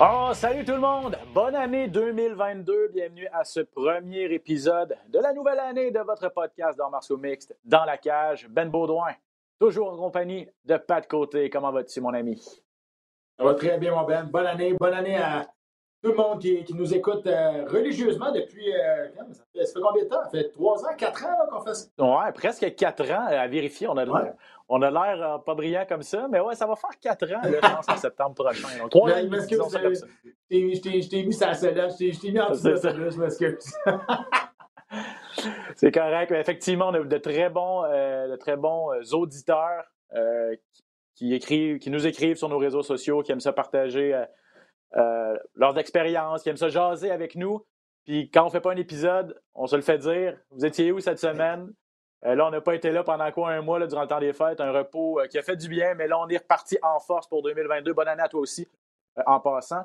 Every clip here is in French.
Oh, salut tout le monde! Bonne année 2022. Bienvenue à ce premier épisode de la nouvelle année de votre podcast d'art martiaux mixte dans la cage. Ben Baudouin, toujours en compagnie de Pat Côté. Comment vas-tu, mon ami? Ça va très bien, mon Ben. Bonne année. Bonne année à tout le monde qui, qui nous écoute euh, religieusement depuis. euh, ça, fait, ça fait combien de temps? Ça fait trois ans, quatre ans qu'on fait ça? Ouais, presque quatre ans à vérifier. On a l'air, Ouais. on a l'air euh, pas brillant comme ça, mais ouais, ça va faire quatre ans, je pense, en septembre prochain. Donc, trois ans disons ça comme ça. Je t'ai- mis la sellette, je t'ai- mis en dessous de ça. je m'excuse. C'est correct. mais Effectivement, on a de très bons, euh, de très bons auditeurs euh, qui, qui écrivent, qui nous écrivent sur nos réseaux sociaux, qui aiment ça partager euh, leurs expériences, qui aiment ça jaser avec nous. Puis quand on fait pas un épisode, on se le fait dire. Vous étiez où cette semaine? Euh, là, on n'a pas été là pendant quoi un mois là, durant le temps des fêtes, un repos euh, qui a fait du bien, mais là, on est reparti en force pour 2022. Bonne année à toi aussi, en passant.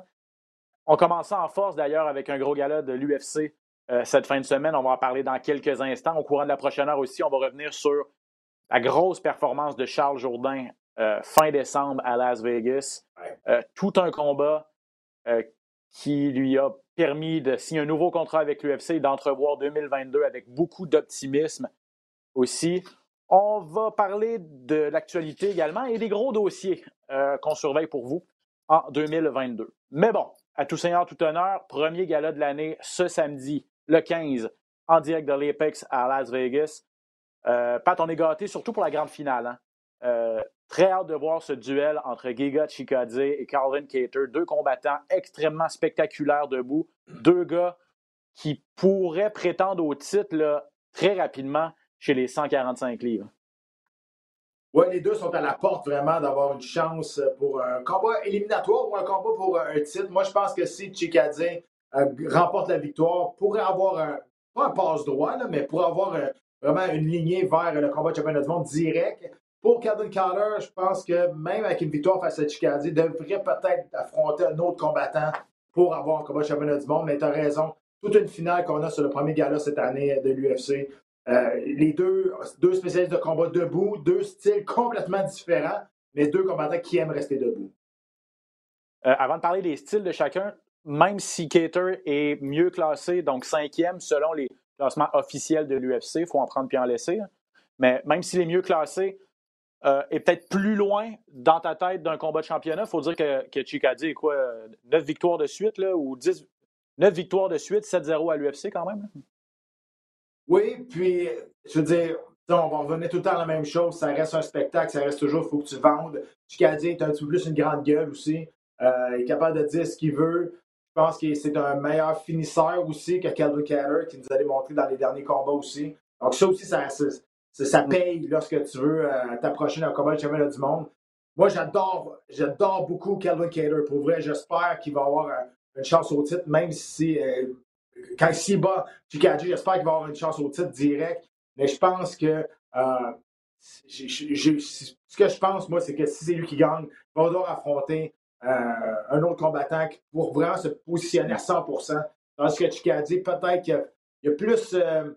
On commence en force d'ailleurs avec un gros gala de l'UFC cette fin de semaine. On va en parler dans quelques instants. Au courant de la prochaine heure aussi, on va revenir sur la grosse performance de Charles Jourdain fin décembre à Las Vegas. Tout un combat qui lui a permis de signer un nouveau contrat avec l'UFC et d'entrevoir 2022 avec beaucoup d'optimisme aussi. On va parler de l'actualité également et des gros dossiers euh, qu'on surveille pour vous en 2022. Mais bon, à tout seigneur, tout honneur, premier gala de l'année ce samedi, le 15, en direct de l'Apex à Las Vegas. Euh, Pat, on est gâtés, surtout pour la grande finale. hein. Euh, très hâte de voir ce duel entre Giga Chikadze et Calvin Cater, deux combattants extrêmement spectaculaires debout, deux gars qui pourraient prétendre au titre très rapidement chez les 145 livres. Oui, les deux sont à la porte vraiment d'avoir une chance pour un combat éliminatoire ou un combat pour un titre. Moi, je pense que si Chikadze euh, remporte la victoire, pourrait avoir un, pas un passe-droit, mais pour avoir euh, vraiment une lignée vers le combat de championnat du monde direct. Pour Calvin Carter, je pense que même avec une victoire face à Chikadze, il devrait peut-être affronter un autre combattant pour avoir un combat championnat du monde. Mais tu as raison, toute une finale qu'on a sur le premier gala cette année de l'UFC. Euh, les deux, deux spécialistes de combat debout, deux styles complètement différents, mais deux combattants qui aiment rester debout. Euh, avant de parler des styles de chacun, même si Cater est mieux classé, donc cinquième selon les classements officiels de l'UFC, il faut en prendre puis en laisser, hein. mais même s'il est mieux classé, euh, est peut-être plus loin dans ta tête d'un combat de championnat, il faut dire que, que est quoi, 9 victoires de suite, là, ou 10, 9 victoires de suite, 7-0 à l'UFC quand même. Oui, puis, je veux dire, on va revenir tout le temps à la même chose. Ça reste un spectacle, ça reste toujours, il faut que tu vendes. Chikadze est un petit peu plus une grande gueule aussi. Euh, il est capable de dire ce qu'il veut. Je pense que c'est un meilleur finisseur aussi que Calvin Cater, qui nous a démontré dans les derniers combats aussi. Donc, ça aussi, ça, ça, paye lorsque tu veux euh, t'approcher d'un combat de championnat du monde. Moi, j'adore, j'adore beaucoup Calvin Cater. Pour vrai, j'espère qu'il va avoir un- une chance au titre, même si euh, quand s'il bat Chikadze, j'espère qu'il va avoir une chance au titre direct. Mais je pense que euh, ce que je pense, moi, c'est que si c'est lui qui gagne, il va devoir affronter euh, un autre combattant pour vraiment se positionner à 100 Tandis que Chikadze, peut-être qu'il il a plus. euh,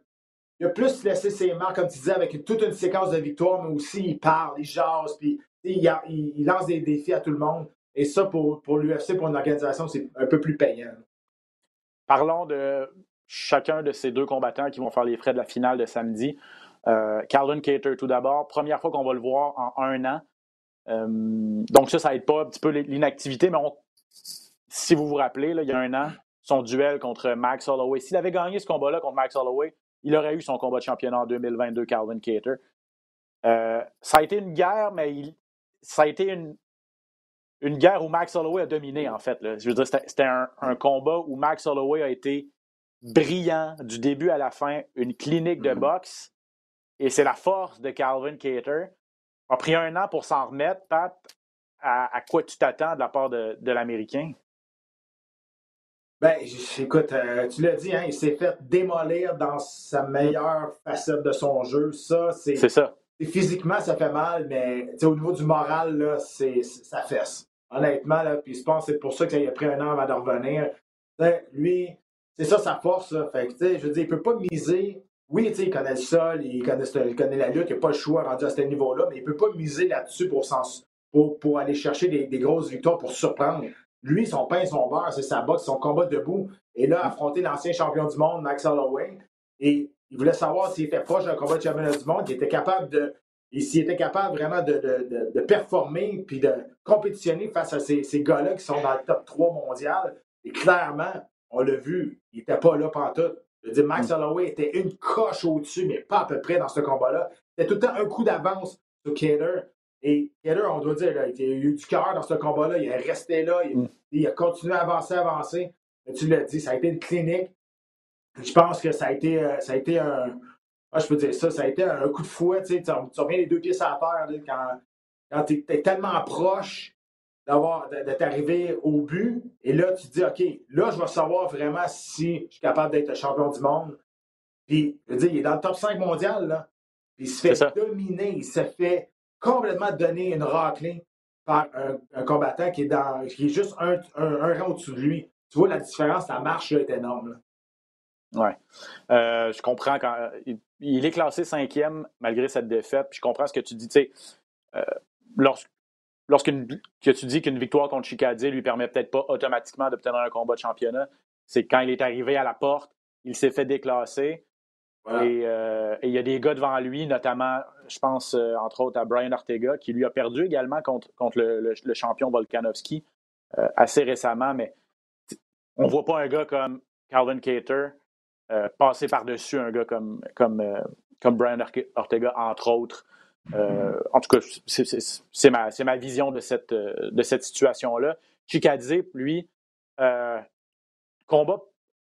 il a plus laissé ses marques, comme tu disais, avec toute une séquence de victoires, mais aussi il parle, il jase, puis il, lance des défis à tout le monde. Et ça, pour, l'UFC, pour une organisation, c'est un peu plus payant. Parlons de chacun de ces deux combattants qui vont faire les frais de la finale de samedi. Euh, Calvin Cater, tout d'abord, première fois qu'on va le voir en un an. Euh, donc ça, ça aide pas un petit peu l'inactivité, mais si vous vous rappelez, il y a un an, son duel contre Max Holloway. S'il avait gagné ce combat-là contre Max Holloway, il aurait eu son combat de championnat en 2022, Calvin Cater. Euh, ça a été une guerre, mais ça a été une, une guerre où Max Holloway a dominé, en fait. Je veux dire, c'était un, un, combat où Max Holloway a été brillant du début à la fin, une clinique de mm-hmm. boxe. Et c'est la force de Calvin Cater. A pris un an pour s'en remettre, Pat. À, quoi tu t'attends de la part de, de l'Américain? Ben, écoute, euh, tu l'as dit, hein, il s'est fait démolir dans sa meilleure facette de son jeu. Ça, c'est. C'est ça. Physiquement, ça fait mal, mais au niveau du moral, là, c'est, ça fesse. Honnêtement, là, puis je pense que c'est pour ça qu'il a pris un an avant de revenir. lui, c'est ça sa force. Fait que, je veux dire, il peut pas miser. Oui, il connaît le sol, il connaît, il connaît la lutte, il n'a pas le choix rendu à ce niveau-là, mais il ne peut pas miser là-dessus pour, pour, pour, aller chercher des, des, grosses victoires pour surprendre. Lui, son pain, son beurre, c'est sa boxe, son combat debout. Et là, affronter l'ancien champion du monde, Max Holloway. Et il voulait savoir s'il était proche d'un combat de championnat du monde, était capable de. s'il était capable vraiment de, de, de, performer puis de compétitionner face à ces, ces gars-là qui sont dans le top 3 mondial. Et clairement, on l'a vu, il n'était pas là pendant tout. Je veux dire, Max mm. Holloway était une coche au-dessus, mais pas à peu près dans ce combat-là. C'était tout le temps un coup d'avance sur Kader. Et Keller, on doit dire, il a eu du cœur dans ce combat-là. Il est resté là. Il, mm. a continué à avancer, avancer. Mais tu l'as dit, ça a été une clinique. Je pense que ça a été, euh, ça a été un. Ah, je peux dire ça, ça a été un coup de fouet. Tu, sais, tu reviens les deux pieds sur la terre quand, quand tu es, tellement proche d'avoir de, t'arriver au but. Et là, tu te dis, OK, là, je vais savoir vraiment si je suis capable d'être champion du monde. Puis, je veux dire, il est dans le top 5 mondial, là. Puis il se fait dominer, il se fait complètement donner une raclée par un, combattant qui est, dans, qui est juste un, rang au-dessus de lui. Tu vois, la différence, la marche est énorme. Oui. Euh, je comprends quand. Il, est classé cinquième malgré cette défaite. Je comprends ce que tu dis. Tu euh, lorsqu'une que tu dis qu'une victoire contre Chicadie lui permet peut-être pas automatiquement d'obtenir un combat de championnat, c'est quand il est arrivé à la porte, il s'est fait déclasser. Euh, et il y a des gars devant lui, notamment, je pense euh, entre autres à Brian Ortega, qui lui a perdu également contre, contre le, champion Volkanovski euh, assez récemment, mais on ne voit pas un gars comme Calvin Cater passer par-dessus un gars comme, comme, comme Brian Ortega, entre autres. en tout cas, c'est ma, ma, vision de cette, de cette situation-là. Chikadze, lui, combat,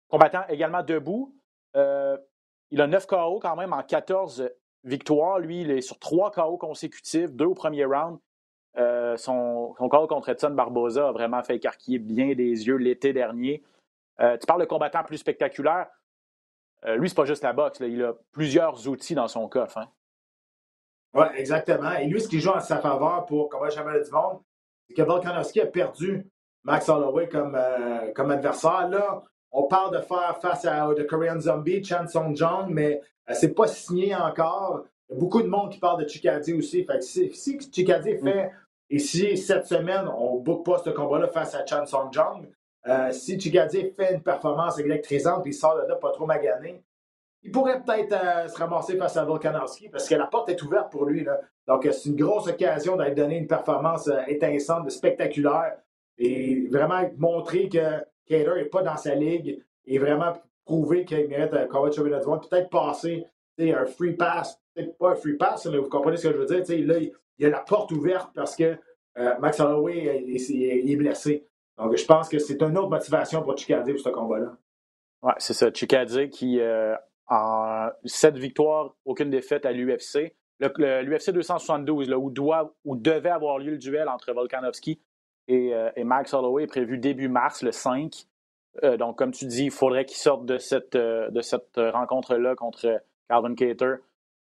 combattant également debout. Il a 9 KO quand même en 14 victoires. Lui, il est sur 3 KO consécutifs, 2 au premier round. Euh, son, son KO contre Edson Barboza a vraiment fait écarquiller bien des yeux l'été dernier. Euh, tu parles de combattant plus spectaculaire. Euh, lui, c'est pas juste la boxe. Il a plusieurs outils dans son coffre. Hein. Oui, exactement. Et lui, ce qui joue en sa faveur pour combat championnat du monde, c'est que Volkanovski a perdu Max Holloway comme, adversaire. On parle de faire face à The Korean Zombie, Chan Song Jong, mais euh, c'est pas signé encore. Il y a beaucoup de monde qui parle de Chikadze aussi. Fait si, si Chikadze mm. fait, et si cette semaine, on ne book pas ce combat-là face à Chan Song Jong, euh, si Chikadze fait une performance électrisante et il sort de là pas trop magané, il pourrait peut-être euh, se ramasser face à Volkanovski parce que la porte est ouverte pour lui. Donc, c'est une grosse occasion d'être donné une performance étincelante, spectaculaire et vraiment montrer que Kader n'est pas dans sa ligue et vraiment prouver qu'il mérite un combat de championnat du monde, peut-être passer un free pass, peut-être pas un free pass, mais vous comprenez ce que je veux dire. Là, il y a la porte ouverte parce que euh, Max Holloway est, blessé. Donc, je pense que c'est une autre motivation pour Chikadze pour ce combat-là. Oui, c'est ça. Chikadze qui, euh, en sept victoires, aucune défaite à l'UFC. L'UFC 272, là, où, doit, où devait avoir lieu le duel entre Volkanovski euh, et, Max Holloway est prévu début mars, le 5. Euh, donc, comme tu dis, il faudrait qu'il sorte de cette, euh, de cette rencontre-là contre Calvin Cater,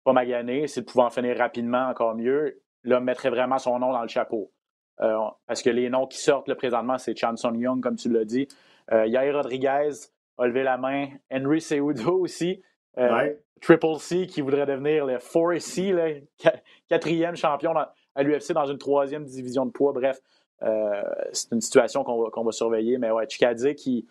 pas magané. S'il pouvait en finir rapidement, encore mieux. Là, mettrait vraiment son nom dans le chapeau. parce que les noms qui sortent là, présentement, c'est Chanson Young, comme tu l'as dit. Yair Rodriguez a levé la main. Henry Seudo aussi. Triple C qui voudrait devenir le 4C, le quatrième champion à l'UFC dans une troisième division de poids. Bref, c'est une situation qu'on va, surveiller. Mais ouais, Chikadze qui.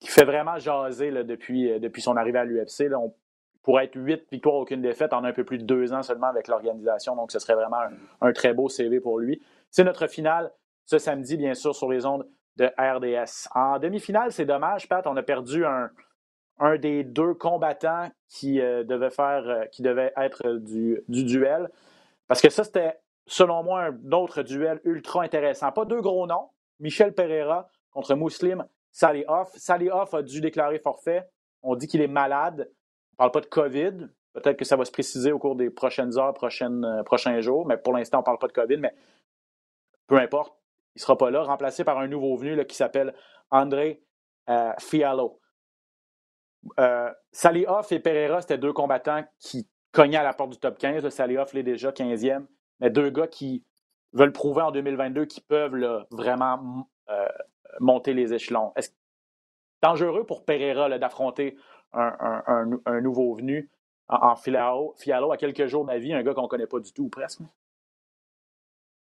qui fait vraiment jaser euh, depuis son arrivée à l'UFC. On pourrait être huit victoires, aucune défaite en un peu plus de deux ans seulement avec l'organisation. Donc, ce serait vraiment un, très beau CV pour lui. C'est notre finale ce samedi, bien sûr, sur les ondes de RDS. En demi-finale, c'est dommage, Pat, on a perdu un, des deux combattants qui, euh, devait, euh, être du duel. Parce que ça, c'était, selon moi, un autre duel ultra intéressant. Pas deux gros noms. Michel Pereira contre Muslim Salihov. Salihov a dû déclarer forfait. On dit qu'il est malade. On ne parle pas de COVID. Peut-être que ça va se préciser au cours des prochaines heures, euh, prochains jours. Mais pour l'instant, on ne parle pas de COVID. Mais peu importe, il ne sera pas là. Remplacé par un nouveau venu qui s'appelle André Fialo. Euh, Salihov et Pereira, c'était deux combattants qui cognaient à la porte du top 15. Salihov l'est déjà 15e. Mais deux gars qui veulent prouver en 2022 qu'ils peuvent vraiment euh, monter les échelons. Est-ce dangereux pour Pereira d'affronter un, nouveau venu en, Fialo, Fialo, à quelques jours de vie, un gars qu'on ne connaît pas du tout ou presque?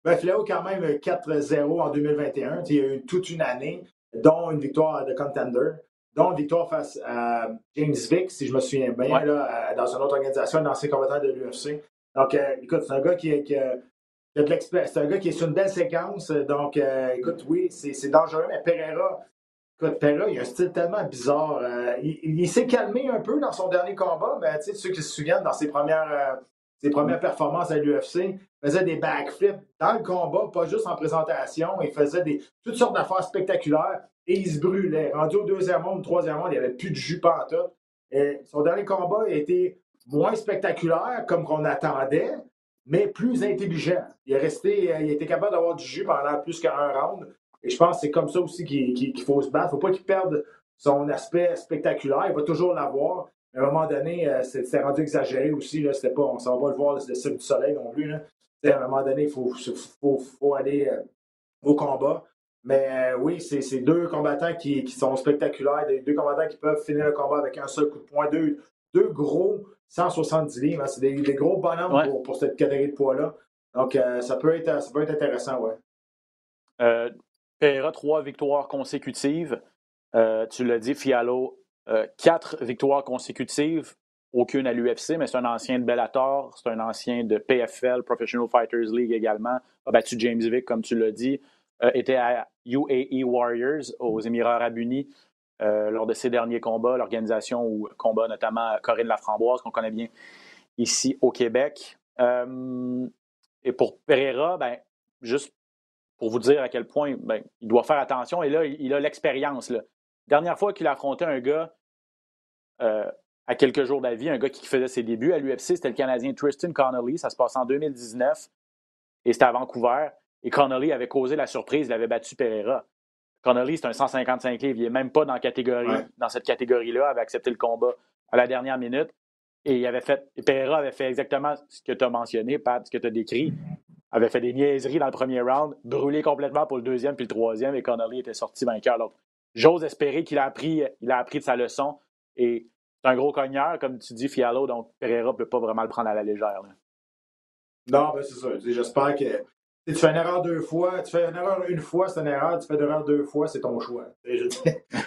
Ben, Fialo, quand même 4-0 en 2021. Il y a eu toute une année, dont une victoire de contender. Donc, victoire face à James Vick, si je me souviens bien, là, dans une autre organisation, dans ses combattants de l'UFC. Donc, euh, écoute, c'est un gars qui, qui, a de. C'est un gars qui est sur une belle séquence. Donc, euh, écoute, oui, c'est dangereux, mais Pereira, écoute, Pereira, il a un style tellement bizarre. Euh, il, s'est calmé un peu dans son dernier combat, mais tu sais, ceux qui se souviennent, dans ses premières, ses premières performances à l'UFC, il faisait des backflips dans le combat, pas juste en présentation. Il faisait des, toutes sortes d'affaires spectaculaires et il se brûlait. Rendu au deuxième au troisième monde, il n'y avait plus de jus en tout. Et son dernier combat a été moins spectaculaire, comme qu'on attendait, mais plus intelligent. Il est resté, euh, il a été capable d'avoir du jus pendant plus qu'un round. Et je pense que c'est comme ça aussi qu'il faut se battre. Il ne faut pas qu'il perde son aspect spectaculaire. Il va toujours l'avoir. À un moment donné, euh, c'est rendu exagéré aussi. Là. Pas, on ne va pas le voir le ciel du soleil non plus. À un moment donné, il faut, aller euh, au combat. Mais oui, c'est deux combattants qui, sont spectaculaires, deux combattants qui peuvent finir le combat avec un seul coup de poing. Deux, deux gros 170 livres. Hein. c'est des, gros bonhommes pour, cette catégorie de poids-là. Donc, euh, ça, peut être, ça peut être intéressant, ouais. Euh, trois victoires consécutives. tu l'as dit, Fialo, quatre victoires consécutives. Aucune à l'UFC, mais c'est un ancien de Bellator, c'est un ancien de PFL, Professional Fighters League également. A battu James Vick, comme tu l'as dit. Euh, était à UAE Warriors aux Émirats arabes unis euh, lors de ses derniers combats, l'organisation où combat notamment Corinne Laframboise, qu'on connaît bien ici au Québec. Euh, et pour Pereira, ben, juste pour vous dire à quel point ben, il doit faire attention, et là, il, a l'expérience. Dernière fois qu'il a affronté un gars à quelques jours d'avis, un gars qui faisait ses débuts à l'UFC, c'était le Canadien Tristan Connolly. Ça se passe en 2019 et c'était à Vancouver. Et Connolly avait causé la surprise, il avait battu Pereira. Connolly, c'est un 155 livres. Il n'est même pas dans, catégorie, dans cette catégorie-là, avait accepté le combat à la dernière minute. Et il avait fait, Pereira avait fait exactement ce que tu as mentionné, Pat, ce que tu as décrit. Avait fait des niaiseries dans le premier round, brûlé complètement pour le deuxième puis le troisième, et Connolly était sorti vainqueur. j'ose espérer qu'il a appris, il a appris de sa leçon. Et c'est un gros cogneur, comme tu dis, Fialo, donc Pereira ne peut pas vraiment le prendre à la légère. Non, ben c'est ça. J'espère que tu fais une erreur deux fois, tu fais une erreur une fois, c'est une erreur, tu fais une erreur deux fois, c'est ton choix.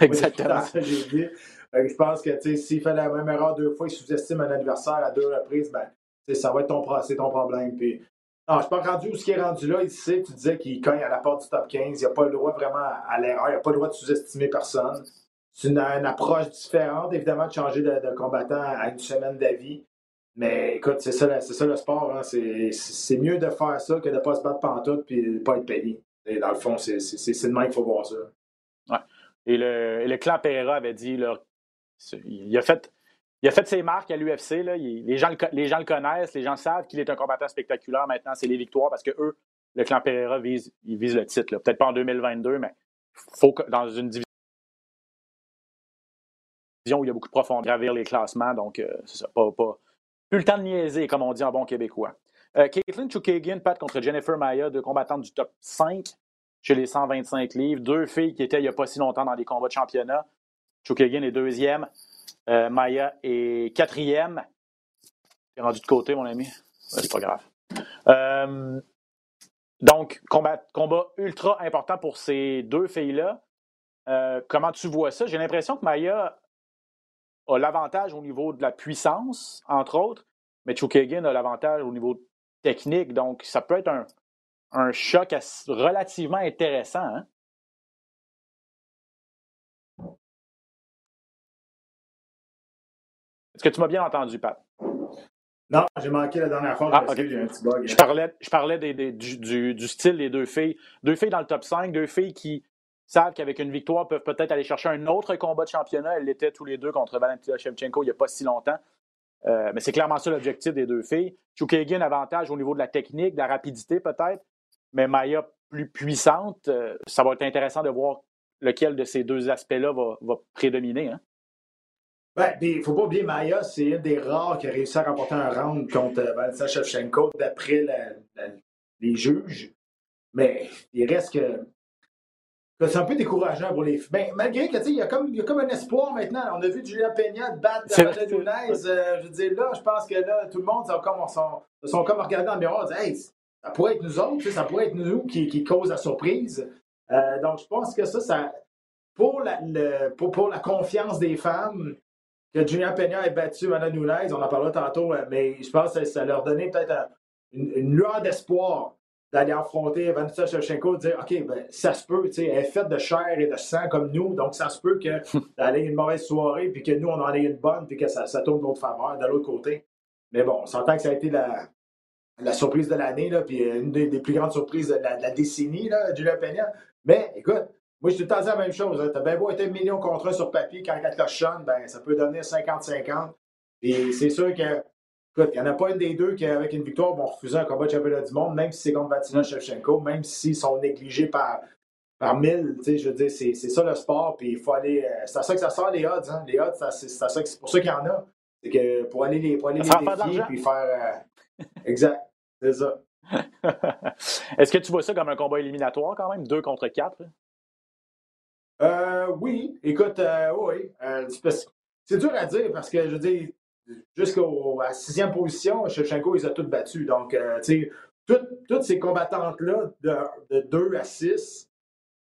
Exactement. je pense que s'il fait la même erreur deux fois, il sous-estime un adversaire à deux reprises, ben, ça va être ton, ton problème. Puis, non, je suis pas rendu où ce qui est rendu là. Il sait, tu disais qu'il cogne à la porte du top 15. Il n'a pas le droit vraiment à l'erreur. Il n'a pas le droit de sous-estimer personne. C'est une, approche différente, évidemment, de changer de, de combattant à une semaine d'avis. Mais écoute, c'est ça, ça, le sport. Hein. C'est mieux de faire ça que de ne pas se battre pantoute et de ne pas être payé. Et dans le fond, c'est de même qu'il faut voir ça. Ouais. Et le, le clan Pereira avait dit il, a fait, il a fait ses marques à l'UFC. Les gens, les gens le connaissent, les gens savent qu'il est un combattant spectaculaire. Maintenant, c'est les victoires parce que eux, le clan Pereira vise, ils visent le titre. Peut-être pas en 2022, mais faut que, dans une division où il y a beaucoup de profondeur, gravir les classements. Donc, euh, c'est ça. Pas, plus le temps de niaiser, comme on dit en bon québécois. Euh, Caitlin Chukagian, Pat contre Jennifer Maya, deux combattantes du top 5 chez les 125 livres. Deux filles qui étaient il n'y a pas si longtemps dans des combats de championnat. Chukagian est deuxième. Euh, Maya est quatrième. T'es rendu de côté, mon ami? c'est pas grave. Euh, donc, combat ultra important pour ces deux filles-là. comment tu vois ça? J'ai l'impression que Maya a l'avantage au niveau de la puissance, entre autres, mais Chukagan a l'avantage au niveau technique. Donc, ça peut être un, un choc relativement intéressant. Hein? Est-ce que tu m'as bien entendu, Pat? Non, j'ai manqué la dernière fois. Ah, je parlais, je parlais des, du, du, style des deux filles. Deux filles dans le top 5, deux filles qui savent qu'avec une victoire peuvent peut-être aller chercher un autre combat de championnat. Elles l'étaient tous les deux contre Valentina Shevchenko il n'y a pas si longtemps. Euh, mais c'est clairement ça l'objectif des deux filles. Chukagin, avantage au niveau de la technique, de la rapidité peut-être, mais Maya plus puissante. Euh, ça va être intéressant de voir lequel de ces deux aspects-là va, prédominer. Hein? Il ne faut pas oublier, Maya, c'est une des rares qui a réussi à remporter un round contre euh, Valentina Shevchenko d'après les juges. Mais il reste que c'est un peu décourageant pour les filles. Ben, malgré que, il y, a comme, y a comme un espoir maintenant. On a vu Julia Peña battre David Nunez. Euh, je veux dire, là, je pense que là, tout le monde sont comme, sont, sont comme regardés dans le miroir et hey, ça pourrait être nous autres, ça pourrait être nous qui, qui cause la surprise. Euh, donc, je pense que ça, ça pour, la, pour, la confiance des femmes, que Julia Peña ait battu Anna Nunez, on en parlera tantôt, euh, mais je pense que ça leur donnait peut-être une, une lueur d'espoir d'aller affronter Vanessa Shevchenko, dire OK, ben, ça se peut, elle est faite de chair et de sang comme nous, donc ça se peut qu'elle ait une mauvaise soirée, puis que nous, on en ait une bonne, puis que ça, ça tourne de notre faveur, de l'autre côté. Mais bon, on s'entend que ça a été la, la surprise de l'année, puis une des, plus grandes surprises de la, décennie, là, Julia Peña. Mais écoute, moi, je te tout la même chose. Hein. Tu as bien beau être un million contre sur papier, quand elle te ben, ça peut donner 50-50. Et c'est sûr que Écoute, il n'y en a pas une des deux qui, avec une victoire, vont refuser un combat de championnat du monde, même si c'est contre Vatina Shevchenko, même s'ils sont négligés par, par mille. Je veux dire, c'est ça le sport, puis il faut aller. Euh, c'est à ça que ça sort les odds. Hein. Les odds, c'est pour ça qu'il y en a. C'est que pour aller les, pour aller les défier, puis faire. Euh, exact. C'est ça. Est-ce que tu vois ça comme un combat éliminatoire quand même, deux contre quatre? Euh, oui, écoute, euh, oui. c'est dur à dire parce que je veux dire, jusqu'à la sixième position, Shevchenko, ils ont toutes battus. Donc, euh, tu sais, toutes ces combattantes-là, de, de 2 à 6,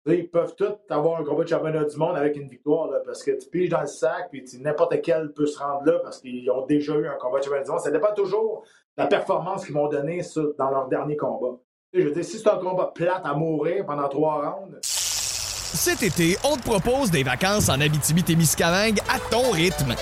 ils peuvent toutes avoir un combat de championnat du monde avec une victoire, parce que tu piges dans le sac, puis n'importe quel peut se rendre là, parce qu'ils ont déjà eu un combat de championnat du monde. Ça dépend toujours de la performance qu'ils vont donner dans leur dernier combat. je veux dire, si c'est un combat plate à mourir pendant trois rounds... Cet été, on te propose des vacances en Abitibi-Témiscamingue à ton rythme.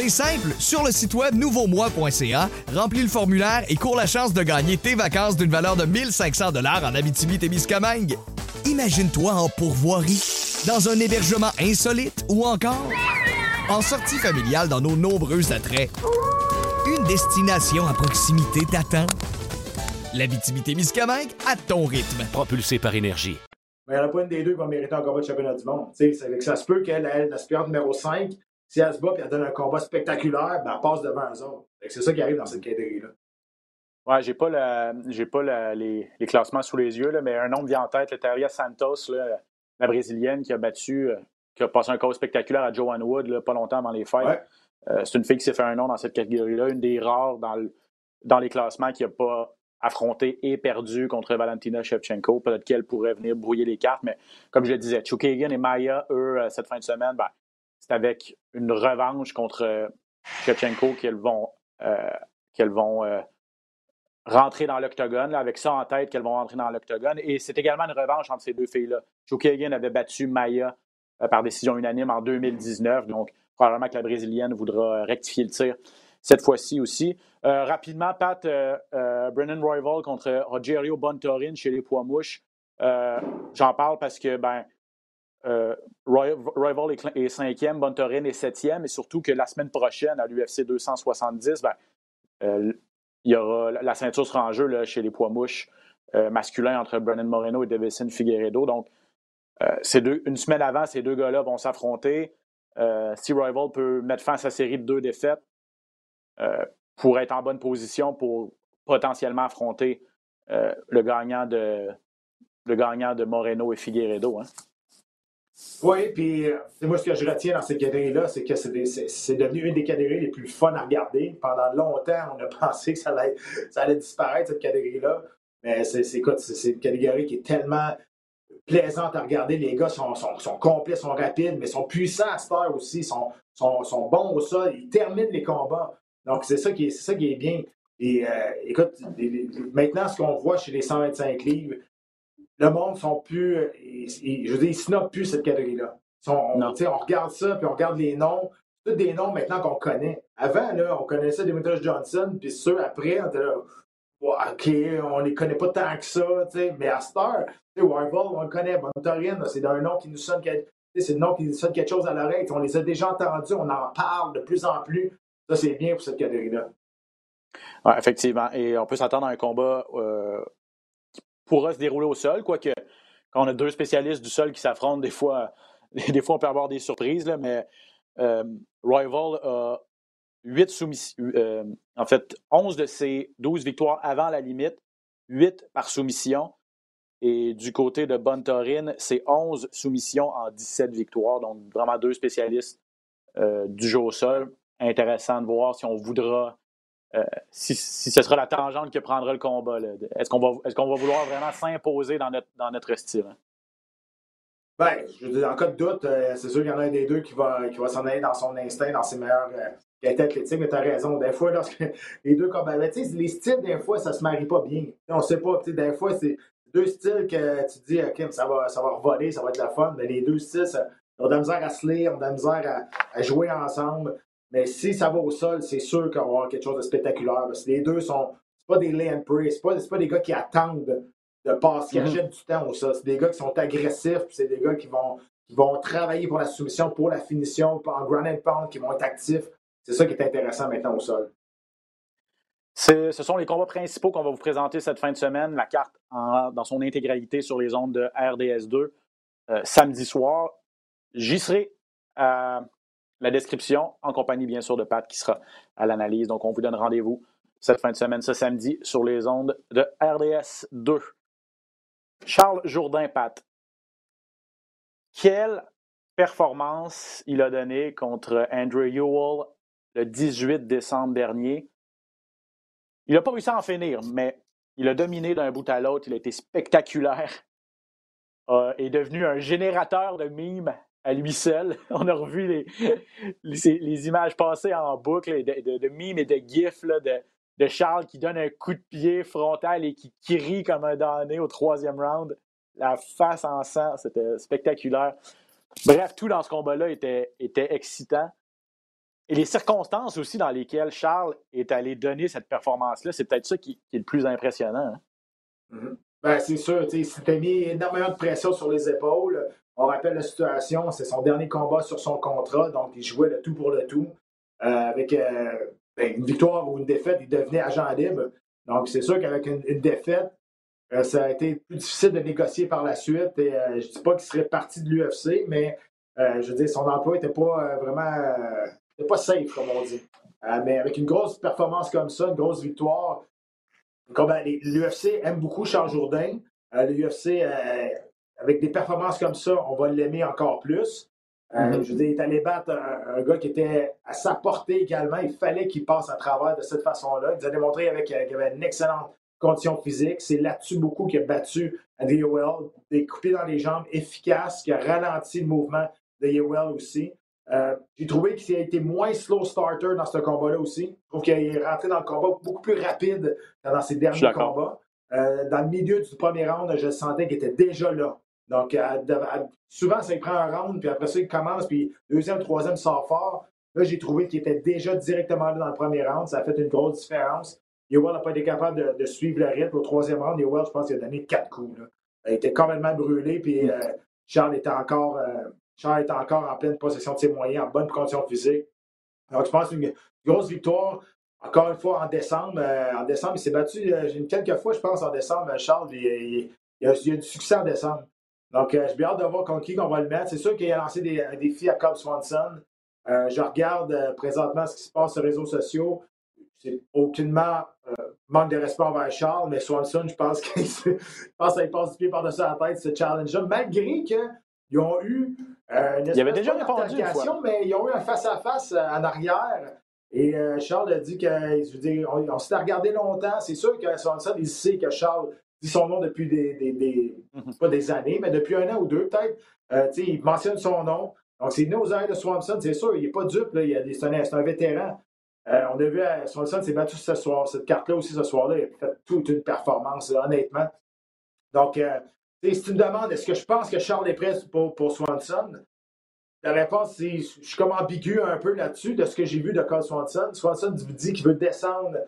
C'est simple, sur le site web nouveaumois.ca, remplis le formulaire et cours la chance de gagner tes vacances d'une valeur de 1500 dollars en Abitibi-Témiscamingue. Imagine-toi en pourvoirie, dans un hébergement insolite ou encore en sortie familiale dans nos nombreux attraits. Une destination à proximité t'attend. L'Abitibi-Témiscamingue à ton rythme. Propulsé par énergie. Mais il n'y en a pas une des deux qui va mériter un combat de championnat du monde. Ça se peut qu'elle, l'aspirante numéro 5, si elle se bat et elle donne un combat spectaculaire, ben, elle passe devant eux autres. C'est ça qui arrive dans cette catégorie-là. Ouais, j'ai pas, la, j'ai pas les, les, classements sous les yeux, là, mais un nom me vient en tête, le Taria Santos, là, la brésilienne qui a battu, euh, qui a passé un combat spectaculaire à Joanne Wood pas longtemps avant les fêtes. Euh, c'est une fille qui s'est fait un nom dans cette catégorie-là, une des rares dans, le, dans les classements qui n'a pas affronté et perdu contre Valentina Shevchenko. Peut-être qu'elle pourrait venir brouiller les cartes, mais comme je le disais, Chukagan et Maya, eux, euh, cette fin de semaine, ben, c'est avec une revanche contre euh, Shevchenko qu'elles vont, euh, vont euh, rentrer dans l'octogone, avec ça en tête qu'elles vont rentrer dans l'octogone. Et c'est également une revanche entre ces deux filles-là. Joe Kagan avait battu Maya par décision unanime en 2019, donc probablement que la Brésilienne voudra rectifier le tir cette fois-ci aussi. rapidement, Pat, Brennan Royval contre Rogerio Bontorin chez les poids mouches. J'en parle parce que ben, euh, Rival est, cinquième, Bontorin est septième, et surtout que la semaine prochaine, à l'UFC 270, ben, euh, il y aura, la ceinture sera en jeu chez les poids mouches euh, masculins entre Brennan Moreno et Davison Figueredo. Donc, deux, une semaine avant, ces deux gars-là vont s'affronter. si Rival peut mettre fin à sa série de deux défaites, pour être en bonne position pour potentiellement affronter le, gagnant de, le gagnant de Moreno et Figueredo. Hein. Oui, puis euh, moi, ce que je retiens dans cette catégorie-là, c'est que c'est devenu une des catégories les plus fun à regarder. Pendant longtemps, on a pensé que ça allait, ça allait disparaître, cette catégorie-là. Mais c'est une catégorie qui est tellement plaisantes à regarder. Les gars sont, sont, sont complets, sont rapides, mais sont puissants à cette heure aussi, sont, sont, bons au sol, ils terminent les combats. Donc, c'est ça, qui est, c'est ça qui est bien. Et euh, écoute, maintenant, ce qu'on voit chez les 125 livres, le monde sont plus. je veux dire, ils snobent plus cette catégorie-là. On, regarde ça, puis on regarde les noms. Tous des noms maintenant qu'on connaît. Avant, là, on connaissait Demetrius Johnson, puis ceux après, on était là. OK, on les connaît pas tant que ça, tu sais. Mais à cette heure, tu sais, Warval, on le connaît. Bontorine, c'est un nom qui nous sonne. C'est le nom qui nous sonne quelque chose à l'oreille. On les a déjà entendus, on en parle de plus en plus. Ça, c'est bien pour cette catégorie-là. Ouais, effectivement. Et on peut s'attendre à un combat euh, pourra se dérouler au sol, quoique quand on a deux spécialistes du sol qui s'affrontent, des fois, des fois on peut avoir des surprises, là, mais euh, Rival a 8 soumissions, euh, en fait, 11 de ses 12 victoires avant la limite, 8 par soumission. Et du côté de Bontorine, c'est 11 soumissions en 17 victoires, donc vraiment deux spécialistes euh, du jeu au sol. Intéressant de voir si on voudra euh, si, ce sera la tangente que prendra le combat. Est-ce qu'on va, qu'on va vouloir vraiment s'imposer dans notre, dans notre style? hein? Ben, je veux dire, en cas de doute, euh, c'est sûr qu'il y en a un des deux qui va, qui va s'en aller dans son instinct, dans ses meilleures euh, qualités athlétiques, mais tu as raison. Des fois, lorsque les deux combats, ben, les styles, des fois, ça se marie pas bien. On sait pas, des fois, c'est deux styles que tu dis, OK, ça va, ça va revoler, ça va être la fun, mais les deux styles, ça, ils ont de la misère à se lire, ils ont de la misère à jouer ensemble. Mais si ça va au sol, c'est sûr qu'on va avoir quelque chose de spectaculaire. Parce que les deux sont, c'est pas des lay and pray, c'est pas, pas des gars qui attendent de passer, qui Mhm. achètent du temps au sol. C'est des gars qui sont agressifs, puis c'est des gars qui vont, qui vont travailler pour la soumission, pour la finition, en ground and pound, qui vont être actifs. C'est ça qui est intéressant maintenant au sol. Ce sont les combats principaux qu'on va vous présenter cette fin de semaine. La carte en- dans son intégralité sur les ondes de RDS2 euh, samedi soir. J'y serai à la description, en compagnie bien sûr de Pat qui sera à l'analyse. Donc on vous donne rendez-vous cette fin de semaine, ce samedi, sur les ondes de RDS2. Charles Jourdain, Pat. Quelle performance il a donné contre Andrew Ewell le 18 décembre dernier? Il n'a pas réussi à en finir, mais il a dominé d'un bout à l'autre. Il a été spectaculaire. Euh, est devenu un générateur de mimes à lui seul. On a revu les, images passées en boucle de, mimes et de gifs de, Charles qui donne un coup de pied frontal et qui, rit comme un damné au troisième round. La face en sang, c'était spectaculaire. Bref, tout dans ce combat-là était, excitant. Et les circonstances aussi dans lesquelles Charles est allé donner cette performance-là, c'est peut-être ça qui, est le plus impressionnant. hein. Ben, c'est sûr, il s'était mis énormément de pression sur les épaules. On rappelle la situation, c'est son dernier combat sur son contrat, donc il jouait le tout pour le tout. Euh, avec euh, ben, une victoire ou une défaite, il devenait agent libre. Donc, c'est sûr qu'avec une, défaite, euh, ça a été plus difficile de négocier par la suite. Je ne dis pas qu'il serait parti de l'UFC, mais je veux dire, son emploi n'était pas vraiment pas safe, comme on dit. Mais avec une grosse performance comme ça, une grosse victoire, comme, l'UFC aime beaucoup Charles Jourdain. L'UFC, avec des performances comme ça, on va l'aimer encore plus. Euh, Mhm. Je veux dire, il est allé battre un, un gars qui était à sa portée également. Il fallait qu'il passe à travers de cette façon-là. Il nous a démontré avec, euh, qu'il avait une excellente condition physique. C'est là-dessus beaucoup qu'il a battu Andy Yowell. Des coupés dans les jambes efficaces, qui a ralenti le mouvement de Yowell aussi. Euh, J'ai trouvé qu'il a été moins slow starter dans ce combat-là aussi. Je trouve qu'il est rentré dans le combat beaucoup plus rapide que dans ses derniers combats. Euh, dans le milieu du premier round, je sentais qu'il était déjà là. Donc, à- à- souvent, ça prend un round, puis après ça, il commence, puis deuxième, troisième sort fort. Là, j'ai trouvé qu'il était déjà directement là dans le premier round. Ça a fait une grosse différence. Yowell n'a pas été capable de, suivre le rythme. Au troisième round, Yowell, je pense qu'il a donné quatre coups. là. Il était complètement brûlé, puis euh, Charles était encore, euh, Charles était encore en pleine possession de ses moyens, en bonne condition physique. Donc, je pense une grosse victoire. Encore une fois, en décembre, euh, en décembre, il s'est battu euh, quelques fois, je pense, en décembre, euh, Charles. Il a, il a du succès en décembre. Donc, euh, j'ai bien hâte de voir contre qui qu'on va le mettre. C'est sûr qu'il a lancé des, un défi à Cobb Swanson. Euh, je regarde euh, présentement ce qui se passe sur les réseaux sociaux. C'est aucunement euh, manque de respect envers Charles, mais Swanson, je pense qu'il pense qu'il passe du pied par-dessus la tête, ce challenge-là, malgré qu'ils ont eu euh, une Il avait déjà répondu une mais ils ont eu un face-à-face euh, en arrière. Et euh, Charles a dit que, je veux dire, on, on s'était regardé longtemps. C'est sûr que Swanson, il sait que Charles dit son nom depuis des, des, des Mhm. pas des années, mais depuis un an ou deux peut-être. Euh, il mentionne son nom. Donc, c'est né aux oreilles de Swanson, c'est sûr, il n'est pas dupe, là, il a des- c'est un, c'est un vétéran. Euh, on a vu, euh, Swanson s'est battu ce soir, cette carte-là aussi ce soir-là. Il a fait toute une performance, là, honnêtement. Donc, euh, si tu me demandes, est-ce que je pense que Charles est prêt pour, pour Swanson? La réponse, c'est je suis comme ambigu un peu là-dessus de ce que j'ai vu de Carl Swanson. Swanson dit qu'il veut descendre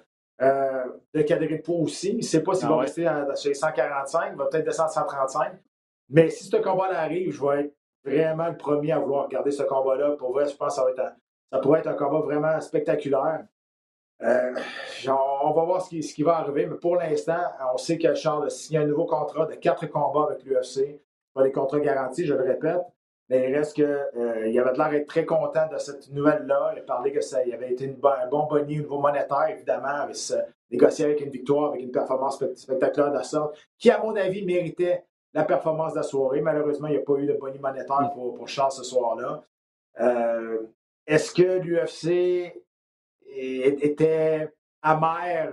euh, de quadruple aussi. Il ne sait pas s'il Ah va ouais. rester à, chez 145, il va peut-être descendre à 135. Mais si ce combat-là arrive, je vais être vraiment le premier à vouloir regarder ce combat-là. Pour vrai, je pense que ça, va être un- ça pourrait être un combat vraiment spectaculaire. Euh, on on va voir ce qui, ce qui va arriver, mais pour l'instant, on sait que Charles a signé un nouveau contrat de quatre combats avec l'UFC. Pas des contrats garantis, je le répète. Mais il reste que euh, il avait l'air d'être très content de cette nouvelle-là. Il a parlé que ça il avait été un bon boni au niveau monétaire, évidemment, avec ce- négocié avec une victoire, avec une performance spect- spectaculaire de la sorte, qui, à mon avis, méritait la performance de la soirée. Malheureusement, il n'y a pas eu de boni monétaire pour, pour Charles ce soir-là. Euh, Est-ce que l'UFC était amer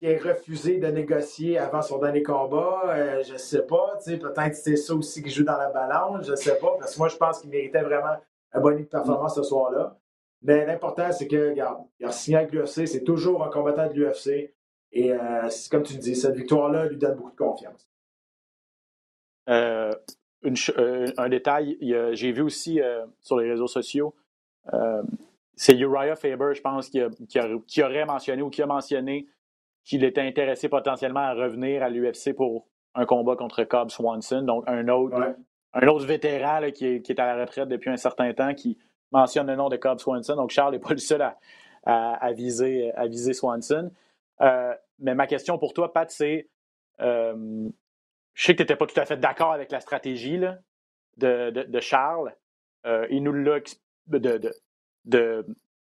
qui ait refusé de négocier avant son dernier combat. Euh, je sais pas. tu sais, Peut-être c'est ça aussi qui joue dans la balance. Je sais pas. Parce que moi, je pense qu'il méritait vraiment un bonnet de performance ce soir-là. Mais l'important, c'est que, regarde, il a signé l'UFC. C'est toujours un combattant de l'UFC. Et euh, comme tu dis, cette victoire-là lui donne beaucoup de confiance. Euh, euh, un détail, a- j'ai vu aussi euh, sur les réseaux sociaux, c'est Uriah Faber, je pense, a- qui a- qui aurait mentionné ou qui a mentionné qu'il était intéressé potentiellement à revenir à l'UFC pour un combat contre Cobb Swanson, donc un autre, Ouais. un autre vétéran là, qui, est, qui est à la retraite depuis un certain temps qui mentionne le nom de Cobb Swanson. Donc Charles n'est pas le seul à, à- à viser, à viser Swanson. Euh, mais ma question pour toi, Pat, c'est euh, je sais que tu n'étais pas tout à fait d'accord avec la stratégie là, de, de- de Charles. Euh, il nous l'a de,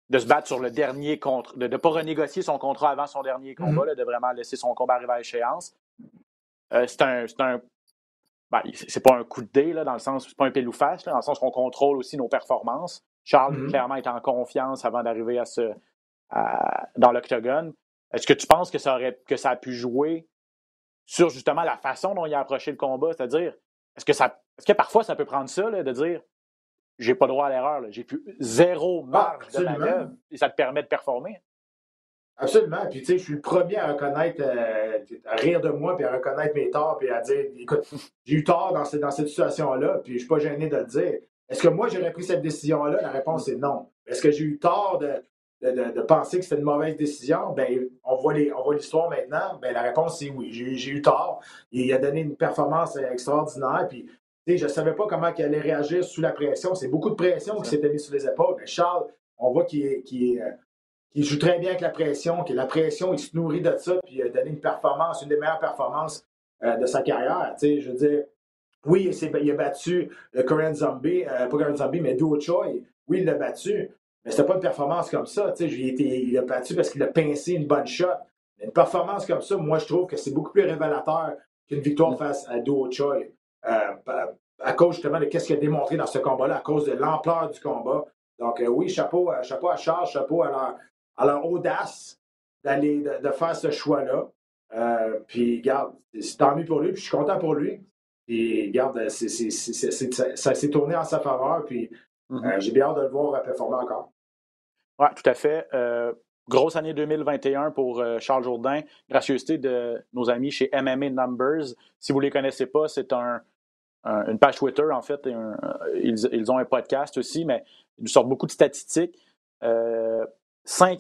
de, se battre sur le dernier contre, de ne pas renégocier son contrat avant son dernier combat, là, de vraiment laisser son combat arriver à échéance. Euh, c'est un. C'est un ben, c'est pas un coup de dé, là, dans le sens, c'est pas un pile ou face, là, dans le sens qu'on contrôle aussi nos performances. Charles, Mhm. clairement, est en confiance avant d'arriver à ce, à- dans l'octogone. Est-ce que tu penses que ça, aurait, que ça a pu jouer sur justement la façon dont il a approché le combat? C'est-à-dire, est-ce que, ça, est-ce que parfois ça peut prendre ça, là, de dire j'ai pas droit à l'erreur, là, j'ai plus zéro marge de absolument. manœuvre et ça te permet de performer? Absolument. Puis, tu sais, je suis le premier à reconnaître, euh, à rire de moi, puis à reconnaître mes torts, puis à dire, écoute, j'ai eu tort dans, cette- dans cette situation-là, puis je suis pas gêné de le dire. Est-ce que moi, j'aurais pris cette décision-là? La réponse est non. Est-ce que j'ai eu tort de, de, de- de penser que c'était une mauvaise décision? Ben, on voit l'histoire maintenant. Ben, la réponse, c'est oui. J'ai eu- tort. Il a donné une performance extraordinaire, puis je ne savais pas comment il allait réagir sous la pression. C'est beaucoup de pression qui s'était mise sur les épaules. Mais Charles, on voit qu'il euh, qu'il joue très bien avec la pression, que la pression, il se nourrit de ça, puis il a donné une performance, une des meilleures performances euh, de sa carrière. Je veux dire, oui, il, a battu le Korean Zombie, euh, pas Korean Zombie, mais Duo Choi. Oui, il l'a battu, mais c'était pas une performance comme ça. Il, l'a battu parce qu'il a pincé une bonne shot. Mais une performance comme ça, moi, je trouve que c'est beaucoup plus révélateur qu'une victoire face à Duo Choi. Euh, à- cause justement de ce qu'il a démontré dans ce combat-là, à cause de l'ampleur du combat. Donc, euh, oui, chapeau, à- chapeau à Charles, chapeau à leur, à leur audace d'aller de, de faire ce choix-là. Euh, puis, garde, c'est tant mieux pour lui, puis je suis content pour lui. Puis, garde, ça, s'est tourné en sa faveur, puis Mhm. euh, j'ai bien hâte de le voir performer encore. Oui, tout à fait. Euh, grosse année 2021 pour euh, Charles Jourdain. Gracieuseté de nos amis chez MMA Numbers. Si vous ne les connaissez pas, c'est un, un- une page Twitter, en fait. euh, ils, ont un podcast aussi, mais ils nous sortent beaucoup de statistiques. Euh,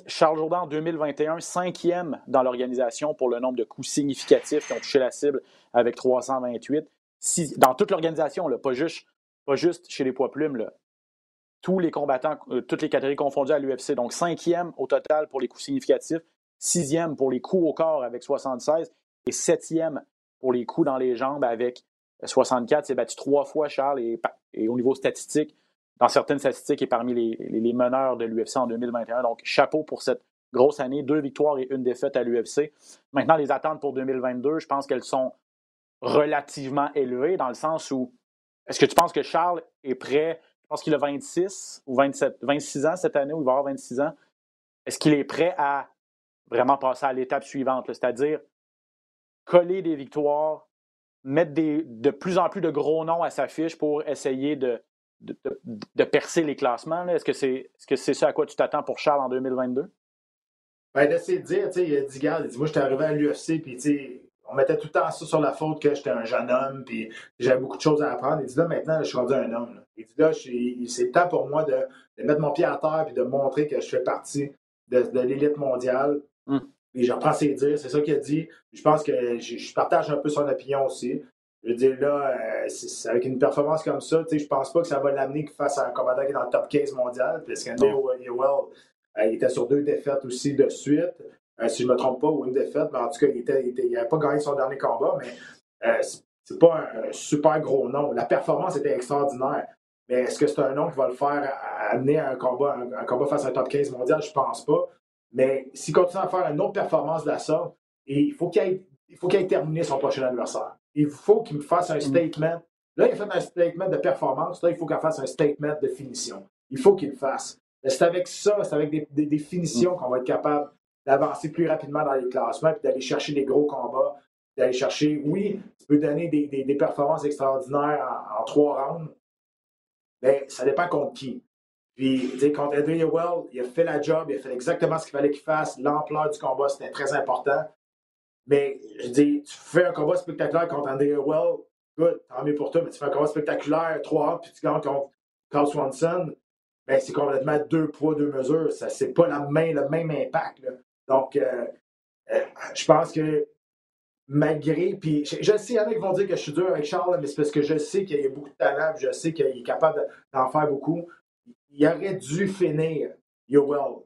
Charles Jourdain, en 2021, cinquième dans l'organisation pour le nombre de coups significatifs qui ont touché la cible avec 328. Six- dans toute l'organisation, pas juste, juste chez les poids plumes. Tous les combattants, euh, toutes les catégories confondues à l'UFC. Donc, cinquième au total pour les coups significatifs, sixième pour les coups au corps avec 76 et septième pour les coups dans les jambes avec 64. C'est battu trois fois, Charles, et, au niveau statistique, dans certaines statistiques, est parmi les, meneurs de l'UFC en 2021. Donc, chapeau pour cette grosse année. Deux victoires et une défaite à l'UFC. Maintenant, les attentes pour 2022, je pense qu'elles sont relativement élevées dans le sens où est-ce que tu penses que Charles est prêt? Je pense qu'il a 26 ou 27, 26 ans cette année, ou il va avoir 26 ans. Est-ce qu'il est prêt à vraiment passer à l'étape suivante, c'est-à-dire coller des victoires, mettre des, de plus en plus de gros noms à sa fiche pour essayer de, de, de, percer les classements? Est-ce que c'est est -ce ça à quoi tu t'attends pour Charles en 2022? Ben, d'essayer de dire, tu sais, il a dit, regarde, il dit, moi, j'étais arrivé à l'UFC, puis, tu sais, on mettait tout le temps ça sur la faute que j'étais un jeune homme, puis j'avais beaucoup de choses à apprendre. Il dit, là, maintenant, je suis rendu un homme. Il dit, là, c'est le temps pour moi de, de, mettre mon pied à terre, puis de montrer que je fais partie de, de l'élite mondiale. Mm. Et je reprends ses dires, c'est ça qu'il a dit. Je pense que je, je, partage un peu son opinion aussi. Je veux dire, là, euh, avec une performance comme ça, je pense pas que ça va l'amener face à un commandant qui est dans le top 15 mondial, parce qu'Andy Ewell, euh, il était sur deux défaites aussi de suite, euh, si je ne me trompe pas, ou une défaite, mais en tout cas, il n'avait pas gagné son dernier combat, mais euh, c'est pas un, super gros nom. La performance était extraordinaire. Mais est-ce que c'est un nom qui va le faire amener à un combat, un, combat face à un top 15 mondial? Je pense pas. Mais s'il continue à faire une autre performance de la sorte, il faut qu'il ait, ait terminé son prochain adversaire. Il faut qu'il me fasse un mm. statement. Là, il a fait un statement de performance. Là, il faut qu'il fasse un statement de finition. Il faut qu'il le fasse. C'est avec ça, c'est avec des, des, finitions qu'on va être capable d'avancer plus rapidement dans les classements et d'aller chercher des gros combats, d'aller chercher, oui, tu peux donner des, des performances extraordinaires en, trois rounds, mais ça dépend contre qui. Puis, tu sais, contre Adrian Well, il a fait la job, il a fait exactement ce qu'il fallait qu'il fasse. L'ampleur du combat, c'était très important. Mais, je dis, tu fais un combat spectaculaire contre Adrian Well, good, tant mieux pour toi, mais tu fais un combat spectaculaire, trois rounds, puis tu gagnes contre Carl Swanson, ben, c'est complètement deux poids, deux mesures. Ça c'est pas la le même impact. Donc, euh, euh, je pense que malgré, puis je, sais, il y en a qui vont dire que je suis dur avec Charles, mais c'est parce que je sais qu'il y a beaucoup de talent, je sais qu'il est capable d'en faire beaucoup. Il aurait dû finir Yoel.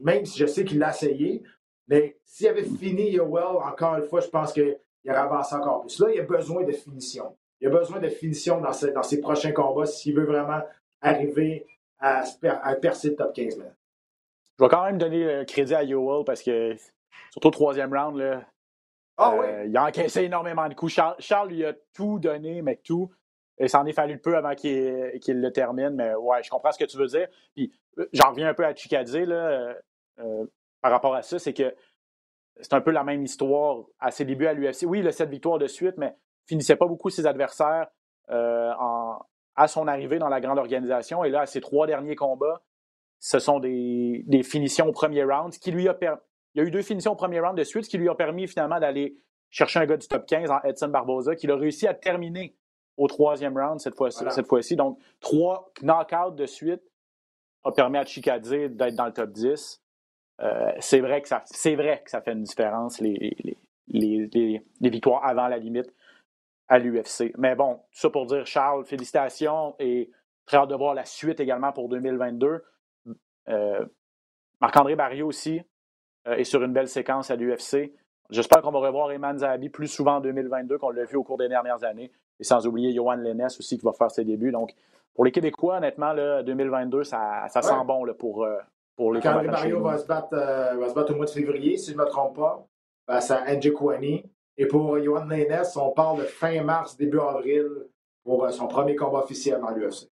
même si je sais qu'il l'a essayé, mais s'il avait fini Yoel, encore une fois, je pense qu'il aurait avancé encore plus. Là, il a besoin de finition. Il a besoin de finition dans ses, dans ses prochains combats s'il veut vraiment arriver à, percer le top 15 Je vais quand même donner le crédit à Yoel parce que, surtout au troisième round, là, ah euh, il a encaissé énormément de coups. Charles, lui a tout donné, mais tout. Et ça en est fallu peu avant qu'il le termine. Mais ouais, je comprends ce que tu veux dire. Puis euh, j'en reviens un peu à Chikadze là, euh, par rapport à ça. C'est que c'est un peu la même histoire à ses débuts à l'UFC. Oui, il a cette victoire de suite, mais finissait pas beaucoup ses adversaires à son arrivée dans la grande organisation. Et là, ses trois derniers combats, ce sont des, finitions au premier round, qui lui a permis. Il y a eu deux finitions au premier round de suite, ce qui lui a permis finalement d'aller chercher un gars du top 15 en Edson Barboza, qu'il a réussi à terminer au troisième round cette fois-ci. Cette fois-ci. Donc, trois knockouts de suite a permis à Chikadze d'être dans le top 10. Euh, c'est vrai que ça c'est vrai que ça fait une différence les, les, les victoires avant la limite à l'UFC. Mais bon, tout ça pour dire, Charles, félicitations et très hâte de voir la suite également pour 2022. Euh, Marc-André Barrio aussi euh, est sur une belle séquence à l'UFC. J'espère qu'on va revoir Eman Zahabi plus souvent en 2022 qu'on l'a vu au cours des dernières années. Et sans oublier Johan Lennes aussi qui va faire ses débuts. Donc, pour les Québécois, honnêtement, là, 2022, ça, ça sent bon là, pour, euh, pour les Marc-André Barrio va se, battre, va se battre au mois de février, si je ne me trompe pas, face à Angie Kouani. Et pour Johan Lennes, on parle de fin mars, début avril pour euh, son premier combat officiel dans l'UFC.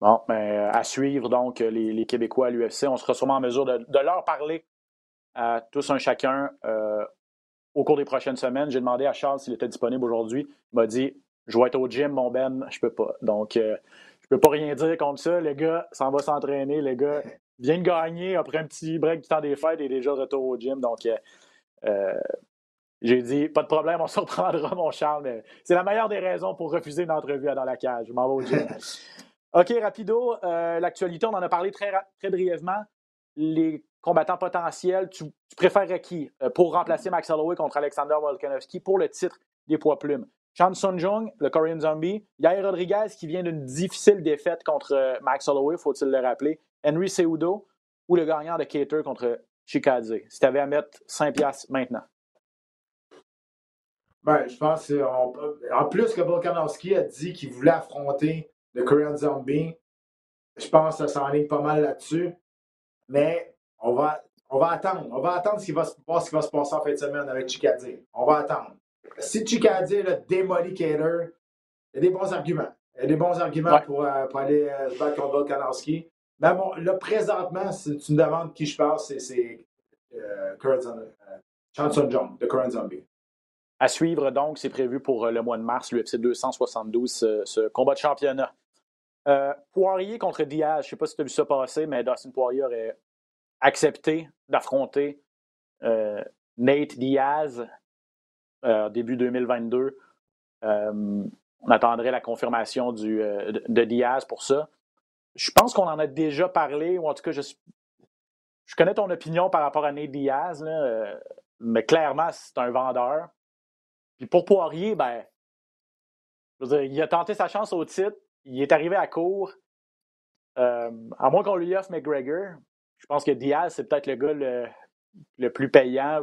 Bon, mais euh, à suivre donc les, Québécois à l'UFC. On sera sûrement en mesure de, leur parler à tous un chacun euh, au cours des prochaines semaines. J'ai demandé à Charles s'il était disponible aujourd'hui. Il m'a dit Je vais être au gym, mon Ben, je peux pas. Donc, je je peux pas rien dire contre ça. Le gars s'en va s'entraîner. Le gars vient de gagner après un petit break du temps des fêtes et déjà retour au gym. Donc, j'ai dit, pas de problème, on se reprendra, mon Charles, mais c'est la meilleure des raisons pour refuser une entrevue dans la cage. Je m'en vais au gym. OK, rapido, euh, l'actualité, on en a parlé très, très brièvement. Les combattants potentiels, tu, tu préférerais qui euh, pour remplacer Max Holloway contre Alexander Volkanovski pour le titre des poids plumes? Chan Sun Jung, le Korean Zombie, Yair Rodriguez qui vient d'une difficile défaite contre euh, Max Holloway, faut-il le rappeler, Henry Seudo ou le gagnant de Cater contre Chikadze. Si tu avais à mettre 5 piastres maintenant. Ben, je pense en plus que Volkanovski a dit qu'il voulait affronter le Korean Zombie, je pense que ça s'enligne pas mal là-dessus. Mais on va, on va attendre. On va attendre ce qui va, voir ce qui va se passer en fin de semaine avec Chikadze. On va attendre. Si Chikadze a démoli il y a des bons arguments. Il y a des bons arguments pour, euh, pour, aller euh, se battre contre Volkanovski. Mais bon, là, présentement, si tu me demandes qui je pense, c'est euh, Chanson John, de Korean Zombie. À suivre, donc, c'est prévu pour le mois de mars, l'UFC 272, ce, ce combat de championnat. Euh, Poirier contre Diaz, je ne sais pas si tu as vu ça passer, mais Dustin Poirier aurait accepté d'affronter euh, Nate Diaz début 2022. on attendrait la confirmation du, de, Diaz pour ça. Je pense qu'on en a déjà parlé, ou en tout cas, je, connais ton opinion par rapport à Nate Diaz, mais clairement, c'est un vendeur. Puis pour Poirier, ben, il a tenté sa chance au titre il est arrivé à court. Euh, à moins qu'on lui offre McGregor, je pense que Diaz, c'est peut-être le gars le, plus payant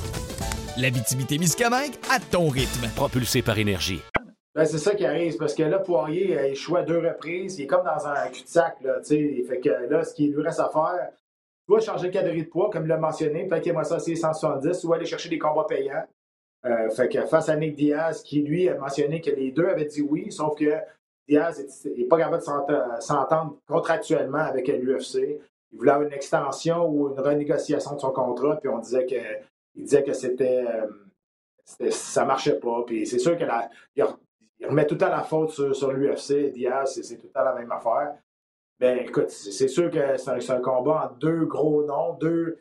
L'Abitibi-Témiscamingue à ton rythme. Propulsé par énergie. Ben, c'est ça qui arrive, parce que là, Poirier a échoué à deux reprises. Il est comme dans un cul-de-sac, là, tu sais. Fait que là, ce qu'il lui reste à faire, soit changer de calorie de poids, comme il l'a mentionné, peut-être qu'il aimerait ça c'est 170, ou aller chercher des combats payants. Euh, fait que face à Nick Diaz, qui lui a mentionné que les deux avaient dit oui, sauf que Diaz n'est pas capable de s'entendre contractuellement avec l'UFC. Il voulait avoir une extension ou une renégociation de son contrat, puis on disait que il disait que c'était euh, ça marchait pas. Puis c'est sûr qu'il remet tout à la faute sur, l'UFC. Diaz, c'est tout à la même affaire. Mais ben, écoute, c'est sûr que c'est un, combat en deux gros noms, deux,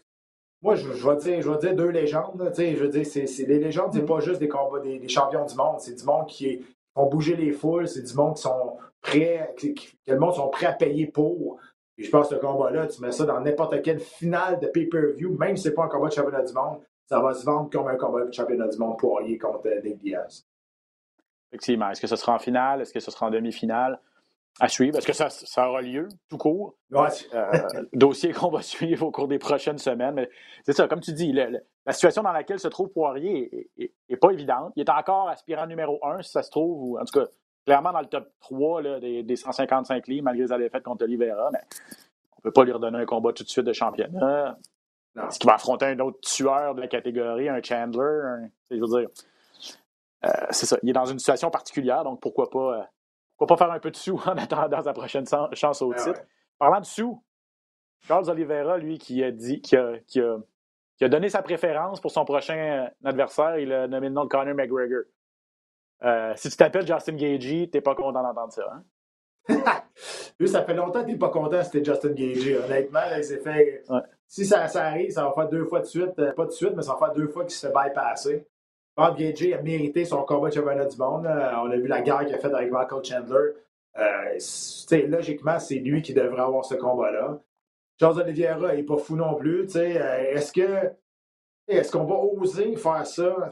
moi, je, je, vais dire, je vais dire deux légendes. je veux dire, c'est, les légendes, c'est mm. pas juste des combats des, champions du monde. C'est du monde qui font bouger les foules. C'est du monde qui sont prêts, que le monde sont prêts à payer pour. Et je pense que ce combat-là, tu mets ça dans n'importe quelle finale de pay-per-view, même si c'est pas un combat de championnat du monde, ça va se vendre comme un combat de championnat du monde Poirier contre Nick Diaz. Effectivement. Est-ce que ce sera en finale? Est-ce que ce sera en demi-finale? à suivre. Est-ce que ça, ça, aura lieu tout court? Ouais. Euh, dossier qu'on va suivre au cours des prochaines semaines. Mais c'est ça, comme tu dis, la situation dans laquelle se trouve Poirier n'est pas évidente. Il est encore aspirant numéro un, si ça se trouve, ou en tout cas, clairement dans le top 3 là, des, des, 155 livres, malgré les défaites contre Oliveira. Mais on ne peut pas lui redonner un combat tout de suite de championnat. Est-ce qu'il va affronter un autre tueur de la catégorie, un Chandler? je veux dire, euh, c'est ça. Il est dans une situation particulière, donc pourquoi pas euh, pourquoi pas faire un peu de sous en attendant sa prochaine chance au ah titre? Parlant de sous, Charles Oliveira, lui, qui a dit, qui a, qui a, qui a donné sa préférence pour son prochain euh, adversaire, il a nommé le nom de Conor McGregor. Euh, si tu t'appelles Justin Gagey, t'es pas content d'entendre ça, hein? lui, ça fait longtemps que t'es pas content c'était Justin Gagey. Honnêtement, il s'est fait. Si ça, arrive, ça va faire deux fois de suite, euh, pas de suite, mais ça va faire deux fois qu'il se fait bypasser. Bob Gagey a mérité son combat de championnat du monde. on a vu la guerre qu'il a faite avec Michael Chandler. Euh, logiquement, c'est lui qui devrait avoir ce combat-là. Charles Oliveira n'est pas fou non plus. Euh, est-ce que est-ce qu'on va oser faire ça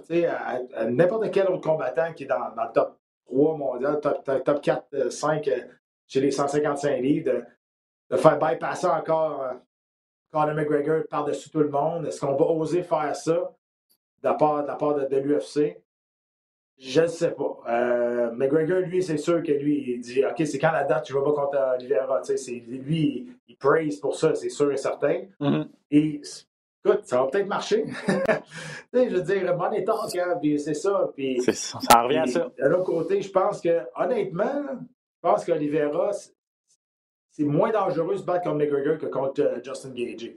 à, n'importe quel autre combattant qui est dans, le top 3 mondial, top, top 4, 5 euh, chez les 155 livres, de, faire bypasser encore Conor McGregor par-dessus tout le monde? Est-ce qu'on va oser faire ça? de la part de, part de, l'UFC? Je ne sais pas. Euh, McGregor, lui, c'est sûr que lui, il dit OK, c'est quand la date, tu ne vas pas contre Oliveira. Lui, il, praise pour ça, c'est sûr et certain. Mm-hmm. Et écoute, ça va peut-être marcher. je veux dire, bon état, puis c'est ça. Puis, ça, ça revient à ça. De l'autre côté, je pense que, honnêtement, je pense qu'Oliveira, c'est moins dangereux de se battre contre McGregor que contre euh, Justin Gage.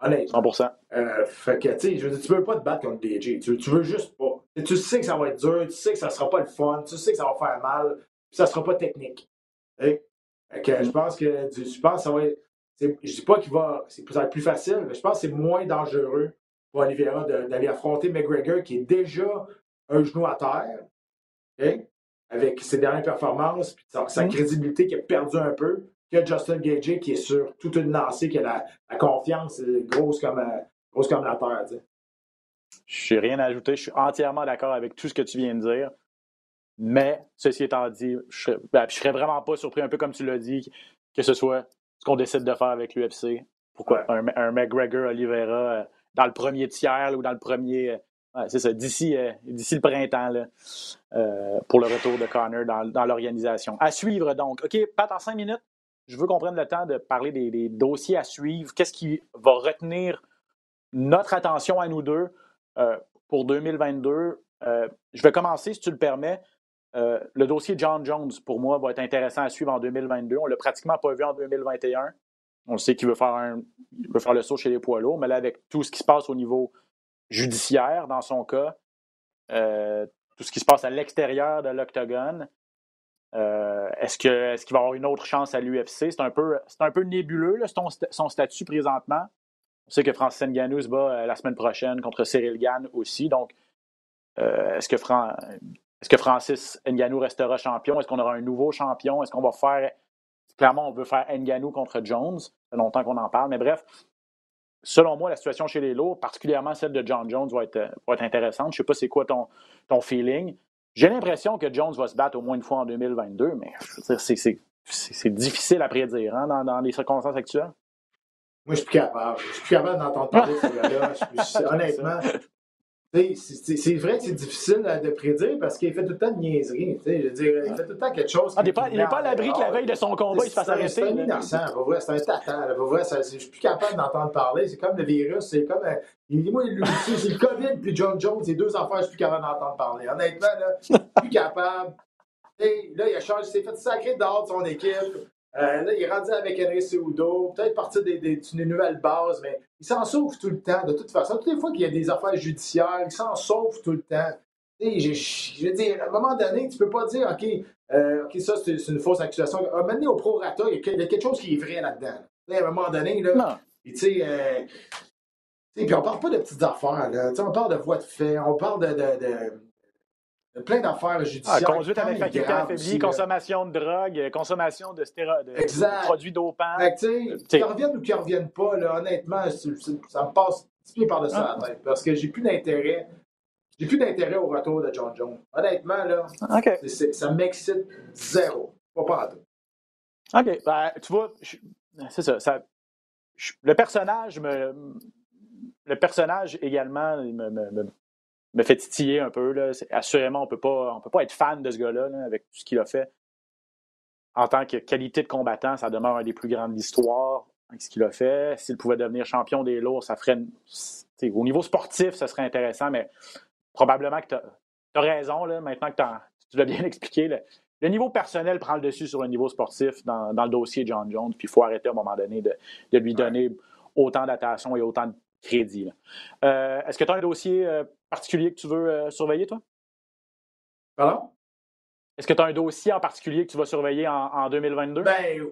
Honnêtement. 100%. Euh, fait que, tu sais, je veux dire, tu veux pas te battre contre DJ. Tu, tu veux juste pas. tu sais que ça va être dur, tu sais que ça sera pas le fun, tu sais que ça va faire mal, puis ça sera pas technique. Fait que, je pense que, ça va être. Je dis pas qu'il va. C'est peut-être plus facile, mais je pense que c'est moins dangereux pour Oliveira d'aller affronter McGregor, qui est déjà un genou à terre, avec ses dernières performances, puis sa, sa mm. crédibilité qui a perdu un peu que Justin Gage qui est sur toute une lancée, qui a la, confiance grosse comme, euh, grosse comme la terre. Je n'ai rien à ajouter. Je suis entièrement d'accord avec tout ce que tu viens de dire. Mais, ceci étant dit, je ne ben, serais, vraiment pas surpris, un peu comme tu l'as dit, que ce soit ce qu'on décide de faire avec l'UFC. Pourquoi un, McGregor Oliveira euh, dans le premier tiers ou dans le premier, c'est ça, d'ici, euh, d'ici le printemps, là, euh, pour le retour de Connor dans, dans l'organisation. À suivre donc. OK, Pat, en cinq minutes, je veux qu'on prenne le temps de parler des, dossiers à suivre. Qu'est-ce qui va retenir notre attention à nous deux euh, pour 2022? Euh, je vais commencer, si tu le permets. Euh, le dossier John Jones, pour moi, va être intéressant à suivre en 2022. On ne l'a pratiquement pas vu en 2021. On sait qu'il veut faire, veut faire le saut chez les poids lourds, mais là, avec tout ce qui se passe au niveau judiciaire, dans son cas, tout ce qui se passe à l'extérieur de l'octogone, euh, est-ce, que, est-ce qu'il va avoir une autre chance à l'UFC? C'est un peu, c'est un peu nébuleux, son, son, statut présentement. On sait que Francis Ngannou se bat la semaine prochaine contre Cyril Gann aussi. Donc, est-ce que est-ce que Francis Ngannou restera champion? Est-ce qu'on aura un nouveau champion? Est-ce qu'on va faire. Clairement, on veut faire Ngannou contre Jones? Ça fait longtemps qu'on en parle. Mais bref, selon moi, la situation chez les lourds, particulièrement celle de John Jones, va être, va être intéressante. Je ne sais pas c'est quoi ton, ton feeling. J'ai l'impression que Jones va se battre au moins une fois en 2022, mais c'est difficile à prédire hein, dans, dans, les circonstances actuelles. Moi, je suis plus capable. Je suis plus capable d'entendre parler de ce gars-là. Honnêtement, c'est vrai que c'est difficile de prédire parce qu'il fait tout le temps de niaiseries. Je veux dire, il fait tout le temps quelque chose. Ah, il n'est pas, pas à l'abri que la veille de son combat, il se fasse arrêter. C'est un innocent, c'est un tata. Je suis plus capable d'entendre parler. C'est comme le virus. C'est comme. Euh, moi, c'est le COVID puis John Jones, c'est deux affaires, je suis plus capable d'entendre parler. Honnêtement, là, je suis plus capable. là, il a changé, il s'est fait sacrer dehors de son équipe. Euh, là, il est rendu avec Henry Seudo, peut-être partir des, des, des, nouvelles bases, mais il s'en sauve tout le temps, de toute façon. Toutes les fois qu'il y a des affaires judiciaires, il s'en sauve tout le temps. Je veux dire, à un moment donné, tu peux pas dire, OK, euh, ça, c'est une fausse accusation. À un moment donné, au prorata, il y a quelque chose qui est vrai là-dedans. À un moment donné, là, tu sais, euh, puis on parle pas de petites affaires, là. on parle de voies de fait, on parle de, de, de plein d'affaires judiciaires. Ah, conduite avec faculté affaiblie, consommation de drogue, consommation de, stéro... de, de produits dopants. Qu'ils reviennent ou qu'ils ne reviennent pas, là, honnêtement, ça me passe pied par-dessus ah. la tête. Parce que j'ai plus d'intérêt. J'ai plus d'intérêt au retour de John Jones. Honnêtement, là, okay. ça m'excite zéro. Pas pas à tout. OK. Ben, tu vois, c'est ça. ça je, le personnage me. Le personnage également me, me, me fait titiller un peu. Là. Assurément, on ne peut pas être fan de ce gars-là avec tout ce qu'il a fait. En tant que qualité de combattant, ça demeure un des plus grands de l'histoire avec ce qu'il a fait. S'il pouvait devenir champion des lourds, ça ferait. Au niveau sportif, ça serait intéressant, mais probablement que tu as, raison, là, maintenant que tu l'as bien expliqué. le niveau personnel prend le dessus sur le niveau sportif dans, le dossier John Jones, puis il faut arrêter à un moment donné de, lui donner autant d'attention et autant de crédit. Euh, est-ce que tu as un dossier euh, particulier que tu veux euh, surveiller, toi? Pardon? Est-ce que tu as un dossier en particulier que tu vas surveiller en, 2022? Ben,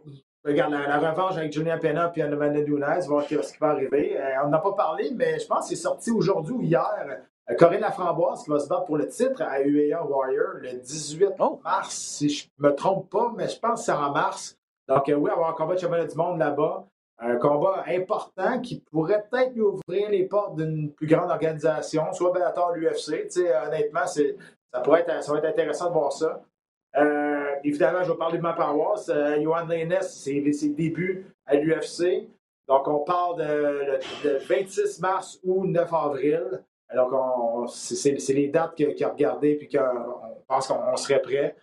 regarde, la, revanche avec Julien Pena et Amanda Nunes, voir ce qui va arriver. on n'a pas parlé, mais je pense que c'est sorti aujourd'hui ou hier. Corinne Laframboise qui va se battre pour le titre à UEA Warrior le 18 mars, si je ne me trompe pas, mais je pense que c'est en mars. Donc, oui, avoir un combat de championnat du monde là-bas un combat important qui pourrait peut-être lui ouvrir les portes d'une plus grande organisation, soit Bellator l'UFC. Honnêtement, ça pourrait être, ça va être intéressant de voir ça. Euh, évidemment, je vais parler de ma paroisse. Euh, Johan Lennes, c'est ses débuts à l'UFC. Donc, on parle de, 26 mars ou 9 avril. Donc, c'est les dates qu'il a regardées puis qu'on pense qu'on serait prêt.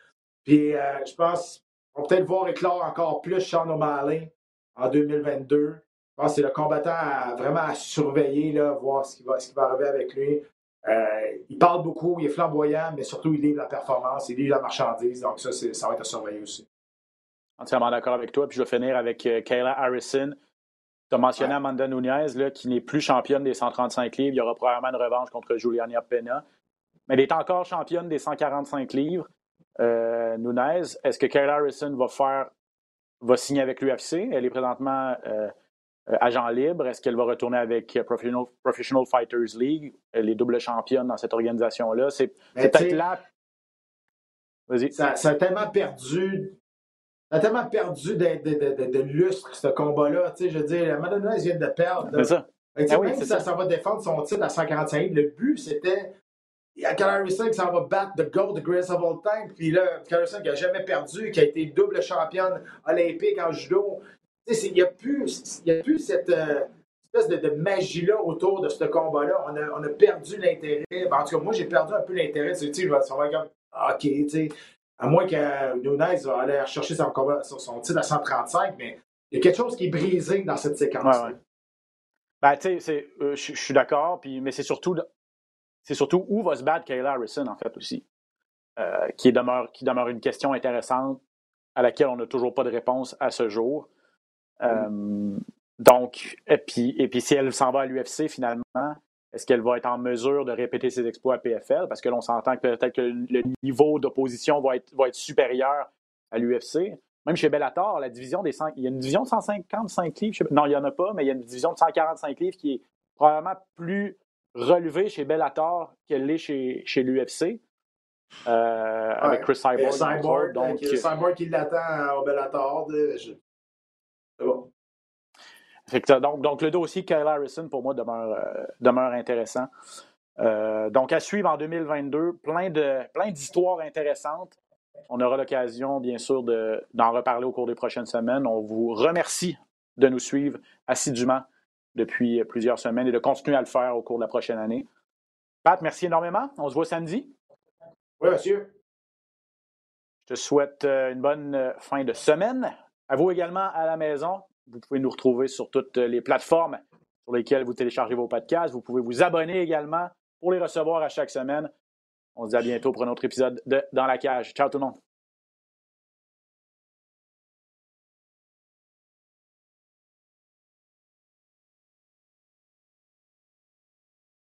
Puis, euh, je pense qu'on va peut-être voir éclore encore plus Sean O'Malley en 2022. Je pense que c'est le combattant à, vraiment à surveiller, là, voir ce qui, va, ce qui va arriver avec lui. Euh, il parle beaucoup, il est flamboyant, mais surtout, il livre la performance, il livre la marchandise. Donc, ça, ça va être à surveiller aussi. Entièrement d'accord avec toi. Puis je vais finir avec euh, Kayla Harrison. Tu as mentionné Amanda Nunez, là, qui n'est plus championne des 135 livres. Il y aura probablement une revanche contre Juliana Pena. Mais elle est encore championne des 145 livres. Euh, Nunez, est-ce que Kayla Harrison va faire va signer avec l'UFC. Elle est présentement euh, euh, agent libre. Est-ce qu'elle va retourner avec euh, Professional, Professional, Fighters League? Elle est double championne dans cette organisation-là. C'est peut-être là. Vas-y. Ça, ça, a tellement perdu. Ça a tellement perdu de, de, de, de lustre, ce combat-là. Je veux dire, Madonna vient de perdre. C'est ça. Ah même si ça, ça, va défendre son titre à 145 le but, c'était Harrison qui s'en va battre the gold, greatest of all time. Puis là, Harrison qui n'a jamais perdu, qui a été double championne olympique en judo. Il n'y a a plus cette, euh, espèce de, magie-là autour de ce combat-là. On a, on a perdu l'intérêt. Ben, en tout cas, moi, j'ai perdu un peu l'intérêt. Tu sais, on va comme, OK, tu sais, à moins que Nunez va aller chercher son, combat, son titre à 135, mais il y a quelque chose qui est brisé dans cette séquence. Ouais, ouais. Ben, tu sais, euh, je suis d'accord, mais c'est surtout, c'est surtout où va se battre Kayla Harrison, en fait, aussi, euh, qui, demeure, demeure une question intéressante à laquelle on n'a toujours pas de réponse à ce jour. Euh, donc, et puis, et puis si elle s'en va à l'UFC finalement, est-ce qu'elle va être en mesure de répéter ses exploits à PFL? Parce que l'on s'entend que peut-être que le niveau d'opposition va être, va être supérieur à l'UFC. Même chez Bellator, la division des 100, il y a une division de 155 livres. Non, il n'y en a pas, mais il y a une division de 145 livres qui est probablement plus relevée chez Bellator qu'elle l'est chez, chez l'UFC. Euh, avec Chris Cyborg. Cyborg, donc, Cyborg qui l'attend au Bellator. C'est bon donc, donc, le dossier Kyle Harrison, pour moi, demeure, euh, demeure intéressant. Euh, donc, à suivre en 2022, plein, de, plein d'histoires intéressantes. On aura l'occasion, bien sûr, d'en reparler au cours des prochaines semaines. On vous remercie de nous suivre assidûment depuis plusieurs semaines et de continuer à le faire au cours de la prochaine année. Pat, merci énormément. On se voit samedi. Oui, monsieur. Je te souhaite euh, une bonne fin de semaine. À vous également à la maison. Vous pouvez nous retrouver sur toutes les plateformes sur lesquelles vous téléchargez vos podcasts. Vous pouvez vous abonner également pour les recevoir à chaque semaine. On se dit à bientôt pour un autre épisode de Dans la cage. Ciao tout le monde.